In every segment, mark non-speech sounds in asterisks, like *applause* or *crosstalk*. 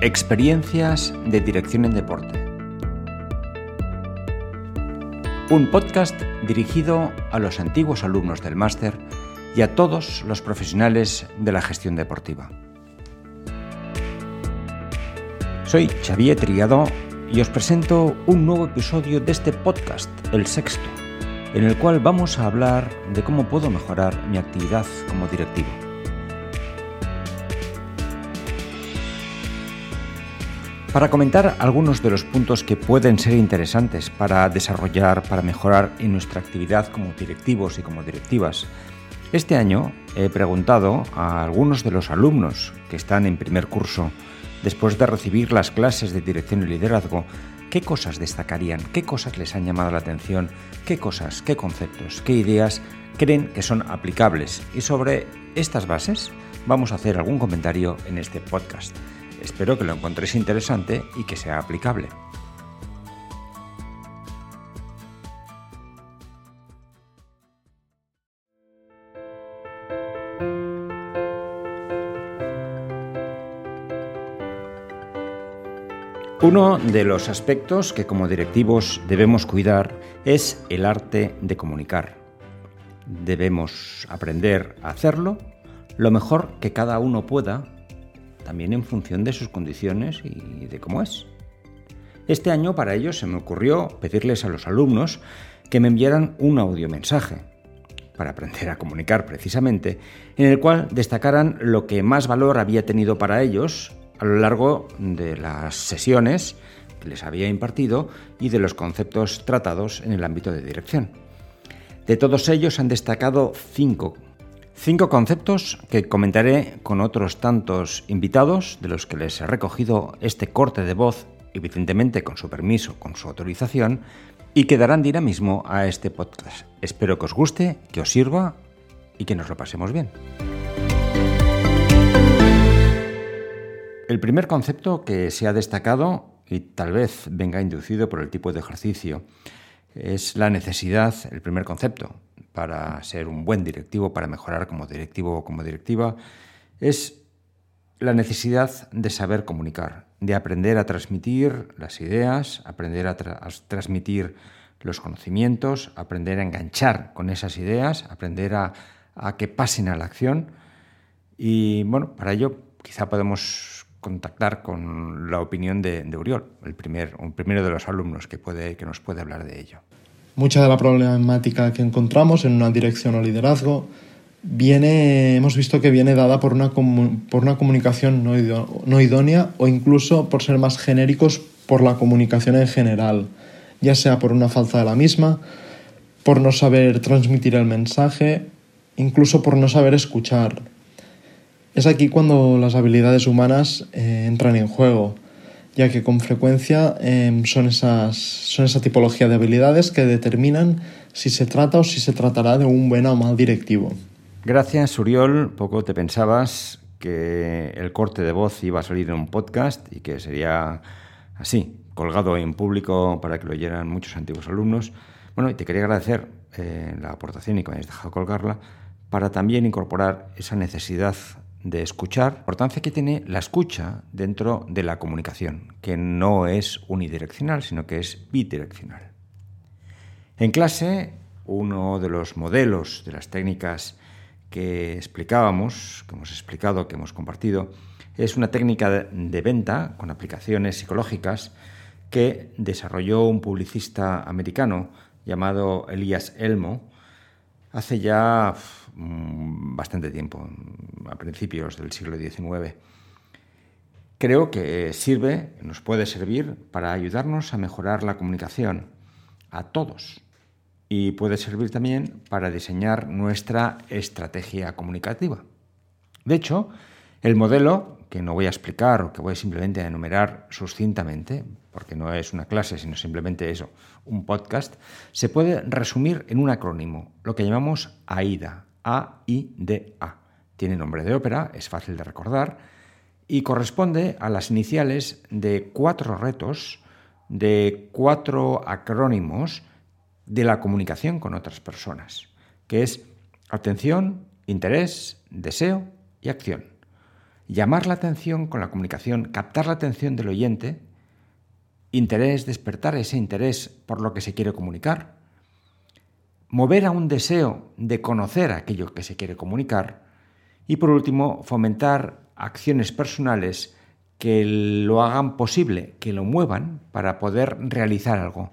Experiencias de Dirección en Deporte. Un podcast dirigido a los antiguos alumnos del máster y a todos los profesionales de la gestión deportiva. Soy Xavier Trigado y os presento un nuevo episodio de este podcast, el sexto, en el cual vamos a hablar de cómo puedo mejorar mi actividad como directivo. Para comentar algunos de los puntos que pueden ser interesantes para desarrollar, para mejorar en nuestra actividad como directivos y como directivas, este año he preguntado a algunos de los alumnos que están en primer curso, después de recibir las clases de dirección y liderazgo, qué cosas destacarían, qué cosas les han llamado la atención, qué cosas, qué conceptos, qué ideas creen que son aplicables. Y sobre estas bases vamos a hacer algún comentario en este podcast. Espero que lo encontréis interesante y que sea aplicable. Uno de los aspectos que como directivos debemos cuidar es el arte de comunicar. Debemos aprender a hacerlo lo mejor que cada uno pueda también en función de sus condiciones y de cómo es. Este año para ello se me ocurrió pedirles a los alumnos que me enviaran un audiomensaje para aprender a comunicar precisamente, en el cual destacaran lo que más valor había tenido para ellos a lo largo de las sesiones que les había impartido y de los conceptos tratados en el ámbito de dirección. De todos ellos han destacado cinco Cinco conceptos que comentaré con otros tantos invitados de los que les he recogido este corte de voz, evidentemente con su permiso, con su autorización, y que darán dinamismo a este podcast. Espero que os guste, que os sirva y que nos lo pasemos bien. El primer concepto que se ha destacado, y tal vez venga inducido por el tipo de ejercicio, es la necesidad, el primer concepto, para ser un buen directivo, para mejorar como directivo o como directiva, es la necesidad de saber comunicar, de aprender a transmitir las ideas, aprender a, transmitir los conocimientos, aprender a enganchar con esas ideas, aprender a, que pasen a la acción. Y bueno, para ello quizá podemos contactar con la opinión de, de Uriol, el, primer, un primero de los alumnos que, puede, que nos puede hablar de ello. Mucha de la problemática que encontramos en una dirección o liderazgo viene, hemos visto que viene dada por una, por una comunicación no, idónea o incluso, por ser más genéricos, por la comunicación en general, ya sea por una falta de la misma, por no saber transmitir el mensaje, incluso por no saber escuchar. Es aquí cuando las habilidades humanas eh, entran en juego ya que con frecuencia em, son, esas, son esa tipología de habilidades que determinan si se trata o si se tratará de un buen o mal directivo. Gracias, Uriol. Poco te pensabas que el corte de voz iba a salir en un podcast y que sería así, colgado en público para que lo oyeran muchos antiguos alumnos. Bueno, y te quería agradecer eh, la aportación y que me hayas dejado colgarla para también incorporar esa necesidad de escuchar, la importancia que tiene la escucha dentro de la comunicación, que no es unidireccional, sino que es bidireccional. En clase, uno de los modelos de las técnicas que explicábamos, que hemos explicado, que hemos compartido, es una técnica de venta con aplicaciones psicológicas que desarrolló un publicista americano llamado Elias Elmo hace ya Mm, bastante tiempo, a principios del siglo XIX. Creo que sirve, nos puede servir para ayudarnos a mejorar la comunicación a todos y puede servir también para diseñar nuestra estrategia comunicativa. De hecho, el modelo, que no voy a explicar o que voy simplemente a enumerar sucintamente, porque no es una clase, sino simplemente eso, un podcast, se puede resumir en un acrónimo, lo que llamamos AIDA, a-I-D-A. Tiene nombre de ópera, es fácil de recordar y corresponde a las iniciales de cuatro retos, de cuatro acrónimos de la comunicación con otras personas, que es atención, interés, deseo y acción. Llamar la atención con la comunicación, captar la atención del oyente, interés, despertar ese interés por lo que se quiere comunicar, mover a un deseo de conocer aquello que se quiere comunicar y por último fomentar acciones personales que lo hagan posible, que lo muevan para poder realizar algo.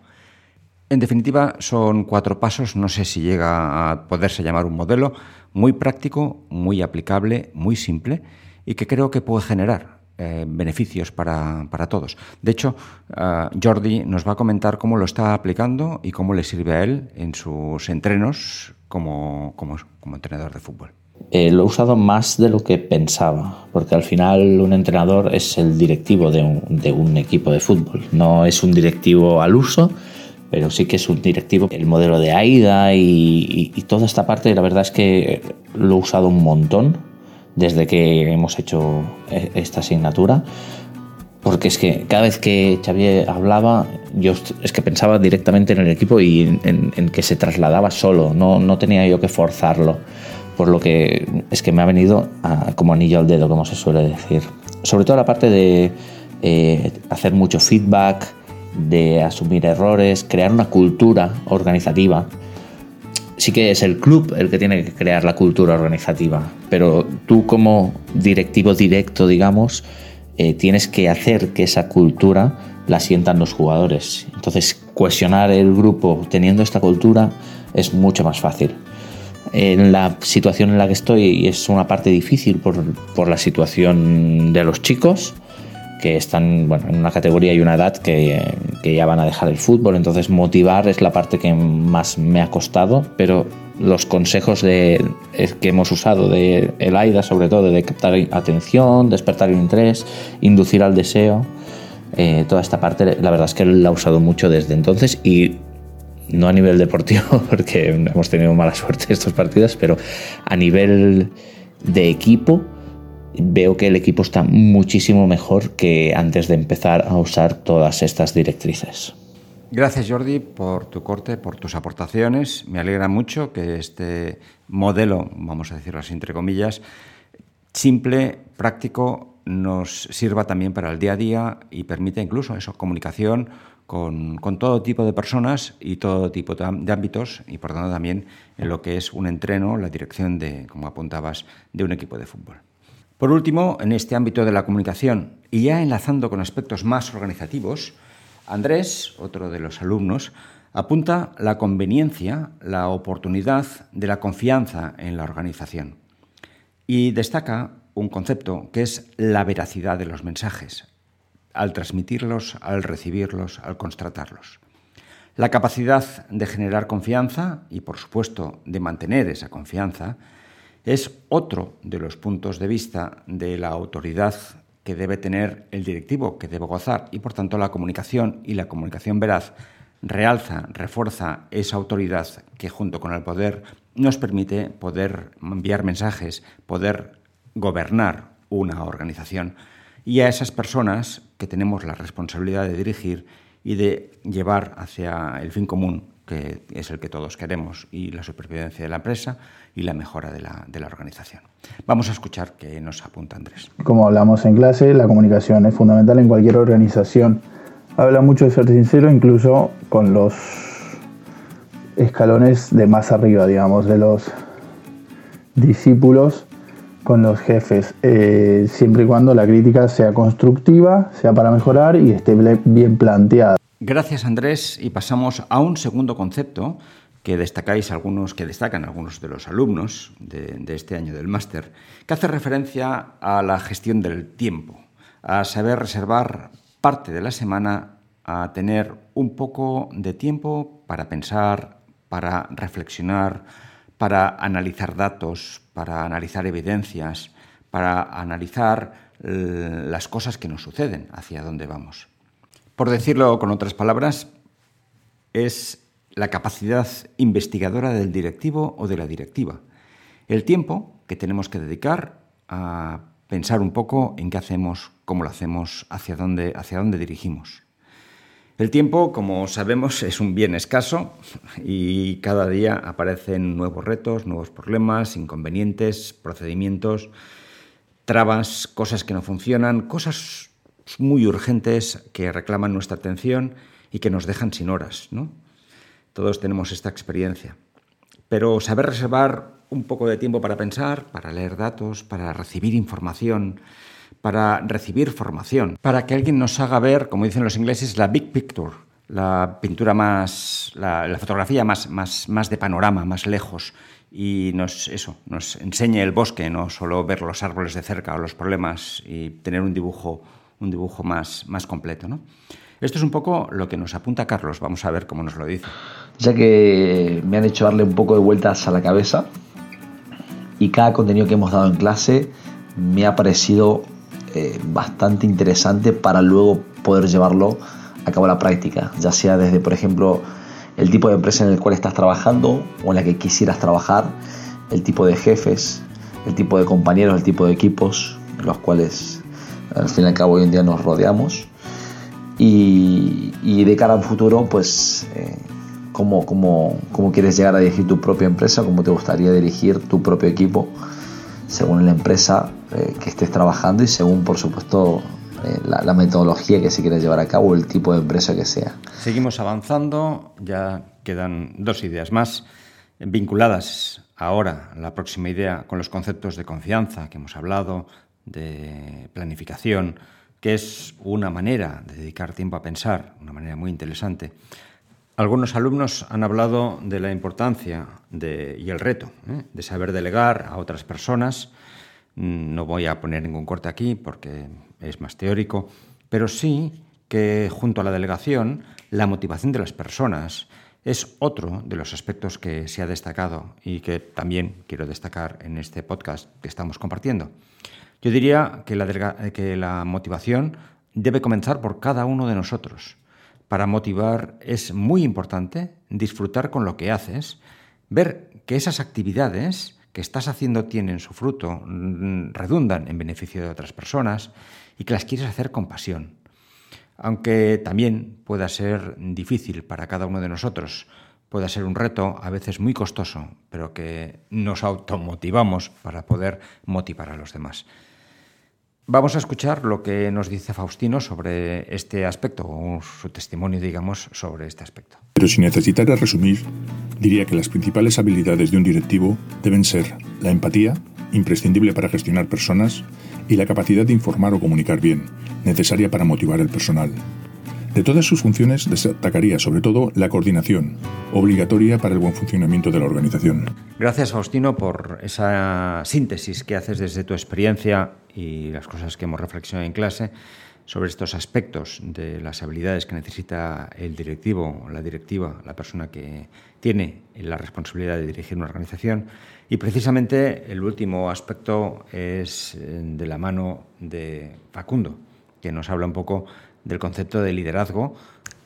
En definitiva, son cuatro pasos, no sé si llega a poderse llamar un modelo, muy práctico, muy aplicable, muy simple y que creo que puede generar eh, beneficios para, todos. De hecho, uh, Jordi nos va a comentar cómo lo está aplicando y cómo le sirve a él en sus entrenos como, como, entrenador de fútbol. Eh, lo he usado más de lo que pensaba, porque al final un entrenador es el directivo de un, de un equipo de fútbol, no es un directivo al uso, pero sí que es un directivo. El modelo de AIDA y, toda esta parte, la verdad es que lo he usado un montón desde que hemos hecho e, esta asignatura. Porque es que cada vez que Xavier hablaba, yo es que pensaba directamente en el equipo y en, que se trasladaba solo, no, no, tenía yo que forzarlo. Por lo que es que me ha venido como anillo al dedo, como se suele decir. Sobre todo la parte de eh, hacer mucho feedback, de asumir errores, crear una cultura organizativa. Sí que es el club el que tiene que crear la cultura organizativa, pero tú como directivo directo, digamos, eh, tienes que hacer que esa cultura la sientan los jugadores. Entonces, cohesionar el grupo teniendo esta cultura es mucho más fácil. En la situación en la que estoy es una parte difícil por, por la situación de los chicos, que están bueno, en una categoría y una edad que, que, ya van a dejar el fútbol. Entonces motivar es la parte que más me ha costado, pero los consejos de, que hemos usado de el AIDA sobre todo, de captar atención, despertar el interés, inducir al deseo, eh, toda esta parte la verdad es que la he usado mucho desde entonces y no a nivel deportivo *laughs* porque hemos tenido mala suerte estos partidos, pero a nivel de equipo veo que el equipo está muchísimo mejor que antes de empezar a usar todas estas directrices. Gracias Jordi por tu corte, por tus aportaciones. Me alegra mucho que este modelo, vamos a decirlo así entre comillas, simple, práctico, nos sirva también para el día a día y permite incluso eso, comunicación con, todo tipo de personas y todo tipo de, ámbitos y por tanto también en lo que es un entreno, la dirección de, como apuntabas, de un equipo de fútbol. Por último, en este ámbito de la comunicación y ya enlazando con aspectos más organizativos, Andrés, otro de los alumnos, apunta la conveniencia, la oportunidad de la confianza en la organización y destaca un concepto que es la veracidad de los mensajes, al transmitirlos, al recibirlos, al constatarlos. La capacidad de generar confianza y, por supuesto, de mantener esa confianza es otro de los puntos de vista de la autoridad que debe tener el directivo, que debe gozar, y por tanto la comunicación y la comunicación veraz realza, refuerza esa autoridad que junto con el poder nos permite poder enviar mensajes, poder gobernar una organización. Y a esas personas que tenemos la responsabilidad de dirigir y de llevar hacia el fin común, que es el que todos queremos, y la supervivencia de la empresa y la mejora de la, de la organización. Vamos a escuchar qué nos apunta Andrés. Como hablamos en clase, la comunicación es fundamental en cualquier organización. Habla mucho de ser sincero, incluso con los escalones de más arriba, digamos, de los discípulos con los jefes, eh, siempre y cuando la crítica sea constructiva, sea para mejorar y esté bien planteada. Gracias Andrés y pasamos a un segundo concepto que destacáis algunos, que destacan algunos de los alumnos de, de este año del máster, que hace referencia a la gestión del tiempo, a saber reservar parte de la semana a tener un poco de tiempo para pensar, para reflexionar, para analizar datos, para analizar evidencias, para analizar eh, las cosas que nos suceden, hacia dónde vamos. Por decirlo con otras palabras, es la capacidad investigadora del directivo o de la directiva. El tiempo que tenemos que dedicar a pensar un poco en qué hacemos, cómo lo hacemos, hacia dónde, hacia dónde dirigimos. El tiempo, como sabemos, es un bien escaso y cada día aparecen nuevos retos, nuevos problemas, inconvenientes, procedimientos trabas, cosas que no funcionan, cosas muy urgentes que reclaman nuestra atención y que nos dejan sin horas. ¿no? Todos tenemos esta experiencia. Pero saber reservar un poco de tiempo para pensar, para leer datos, para recibir información, para recibir formación, para que alguien nos haga ver, como dicen los ingleses, la big picture, la pintura más, la, fotografía más, más, más de panorama, más lejos, y nos, eso, nos enseñe el bosque, no solo ver los árboles de cerca o los problemas y tener un dibujo, un dibujo más, más completo. ¿no? Esto es un poco lo que nos apunta Carlos, vamos a ver cómo nos lo dice. Ya que me han hecho darle un poco de vueltas a la cabeza y cada contenido que hemos dado en clase me ha parecido eh, bastante interesante para luego poder llevarlo a cabo la práctica, ya sea desde, por ejemplo, el tipo de empresa en el cual estás trabajando o en la que quisieras trabajar, el tipo de jefes, el tipo de compañeros, el tipo de equipos los cuales al fin y al cabo hoy en día nos rodeamos y, de cara al futuro pues eh, cómo, cómo, cómo, quieres llegar a dirigir tu propia empresa, cómo te gustaría dirigir tu propio equipo según la empresa eh, que estés trabajando y según por supuesto eh, la, metodología que se quiere llevar a cabo, el tipo de empresa que sea. Seguimos avanzando, ya quedan dos ideas más vinculadas ahora, la próxima idea, con los conceptos de confianza que hemos hablado, de planificación, que es una manera de dedicar tiempo a pensar, una manera muy interesante. Algunos alumnos han hablado de la importancia y el reto ¿eh? de saber delegar a otras personas. No voy a poner ningún corte aquí porque es más teórico, pero sí que junto a la delegación, la motivación de las personas es otro de los aspectos que se ha destacado y que también quiero destacar en este podcast que estamos compartiendo. Yo diría que la, que la motivación debe comenzar por cada uno de nosotros. Para motivar es muy importante disfrutar con lo que haces, ver que esas actividades que estás haciendo tienen su fruto, mm, redundan en beneficio de otras personas y que las quieres hacer con pasión. Aunque también pueda ser difícil para cada uno de nosotros, pueda ser un reto a veces muy costoso, pero que nos automotivamos para poder motivar a los demás. Vamos a escuchar lo que nos dice Faustino sobre este aspecto, o su testimonio, digamos, sobre este aspecto. Pero si necesitara resumir, diría que las principales habilidades de un directivo deben ser la empatía, imprescindible para gestionar personas, y la capacidad de informar o comunicar bien, necesaria para motivar el personal. De todas sus funciones destacaría sobre todo la coordinación, obligatoria para el buen funcionamiento de la organización. Gracias, Faustino, por esa síntesis que haces desde tu experiencia y las cosas que hemos reflexionado en clase sobre estos aspectos de las habilidades que necesita el directivo, la directiva, la persona que tiene la responsabilidad de dirigir una organización. Y precisamente el último aspecto es eh, de la mano de Facundo, que nos habla un poco del concepto de liderazgo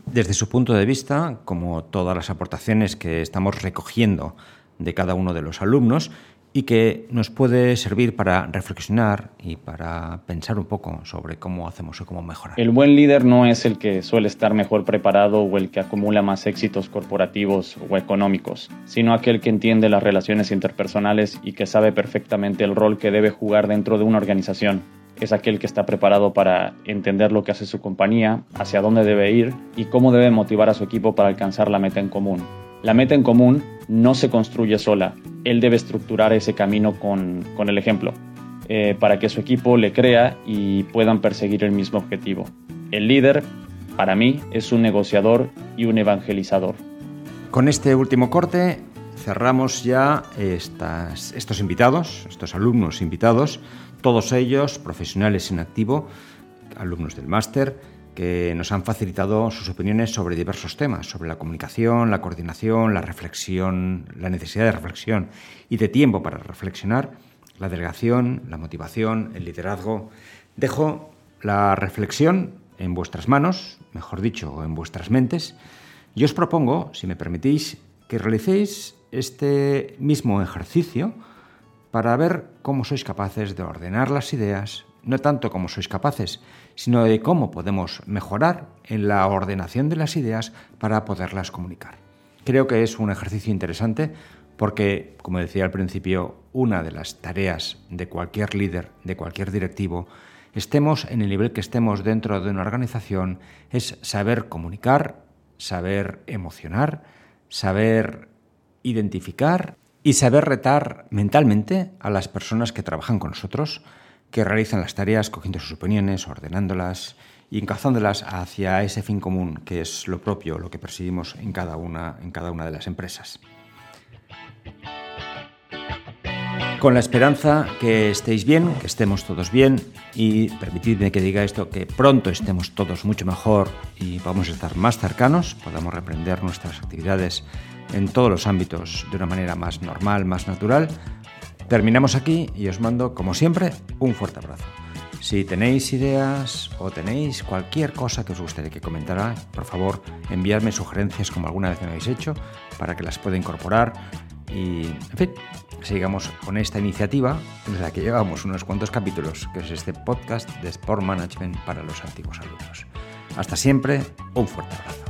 desde su punto de vista, como todas las aportaciones que estamos recogiendo de cada uno de los alumnos y que nos puede servir para reflexionar y para pensar un poco sobre cómo hacemos o cómo mejorar. El buen líder no es el que suele estar mejor preparado o el que acumula más éxitos corporativos o económicos, sino aquel que entiende las relaciones interpersonales y que sabe perfectamente el rol que debe jugar dentro de una organización. Es aquel que está preparado para entender lo que hace su compañía, hacia dónde debe ir y cómo debe motivar a su equipo para alcanzar la meta en común. La meta en común no se construye sola, él debe estructurar ese camino con, el ejemplo, eh, para que su equipo le crea y puedan perseguir el mismo objetivo. El líder, para mí, es un negociador y un evangelizador. Con este último corte cerramos ya estas, estos invitados, estos alumnos invitados, todos ellos profesionales en activo, alumnos del máster, que nos han facilitado sus opiniones sobre diversos temas, sobre la comunicación, la coordinación, la reflexión, la necesidad de reflexión y de tiempo para reflexionar, la delegación, la motivación, el liderazgo. Dejo la reflexión en vuestras manos, mejor dicho, en vuestras mentes, y os propongo, si me permitís, que realicéis este mismo ejercicio para ver cómo sois capaces de ordenar las ideas, no tanto como sois capaces, sino de cómo podemos mejorar en la ordenación de las ideas para poderlas comunicar. Creo que es un ejercicio interesante porque, como decía al principio, una de las tareas de cualquier líder, de cualquier directivo, estemos en el nivel que estemos dentro de una organización, es saber comunicar, saber emocionar, saber identificar y saber retar mentalmente a las personas que trabajan con nosotros, que realizan las tareas cogiendo sus opiniones, ordenándolas y encazándolas hacia ese fin común que es lo propio, lo que perseguimos en cada una, en cada una de las empresas. Con la esperanza que estéis bien, que estemos todos bien y permitidme que diga esto, que pronto estemos todos mucho mejor y vamos a estar más cercanos, podamos reprender nuestras actividades en todos los ámbitos de una manera más normal, más natural. Terminamos aquí y os mando, como siempre, un fuerte abrazo. Si tenéis ideas o tenéis cualquier cosa que os gustaría que comentara, por favor, enviadme sugerencias como alguna vez me habéis hecho para que las pueda incorporar y, en fin, sigamos con esta iniciativa en la que llevamos unos cuantos capítulos, que es este podcast de Sport Management para los antiguos alumnos. Hasta siempre, un fuerte abrazo.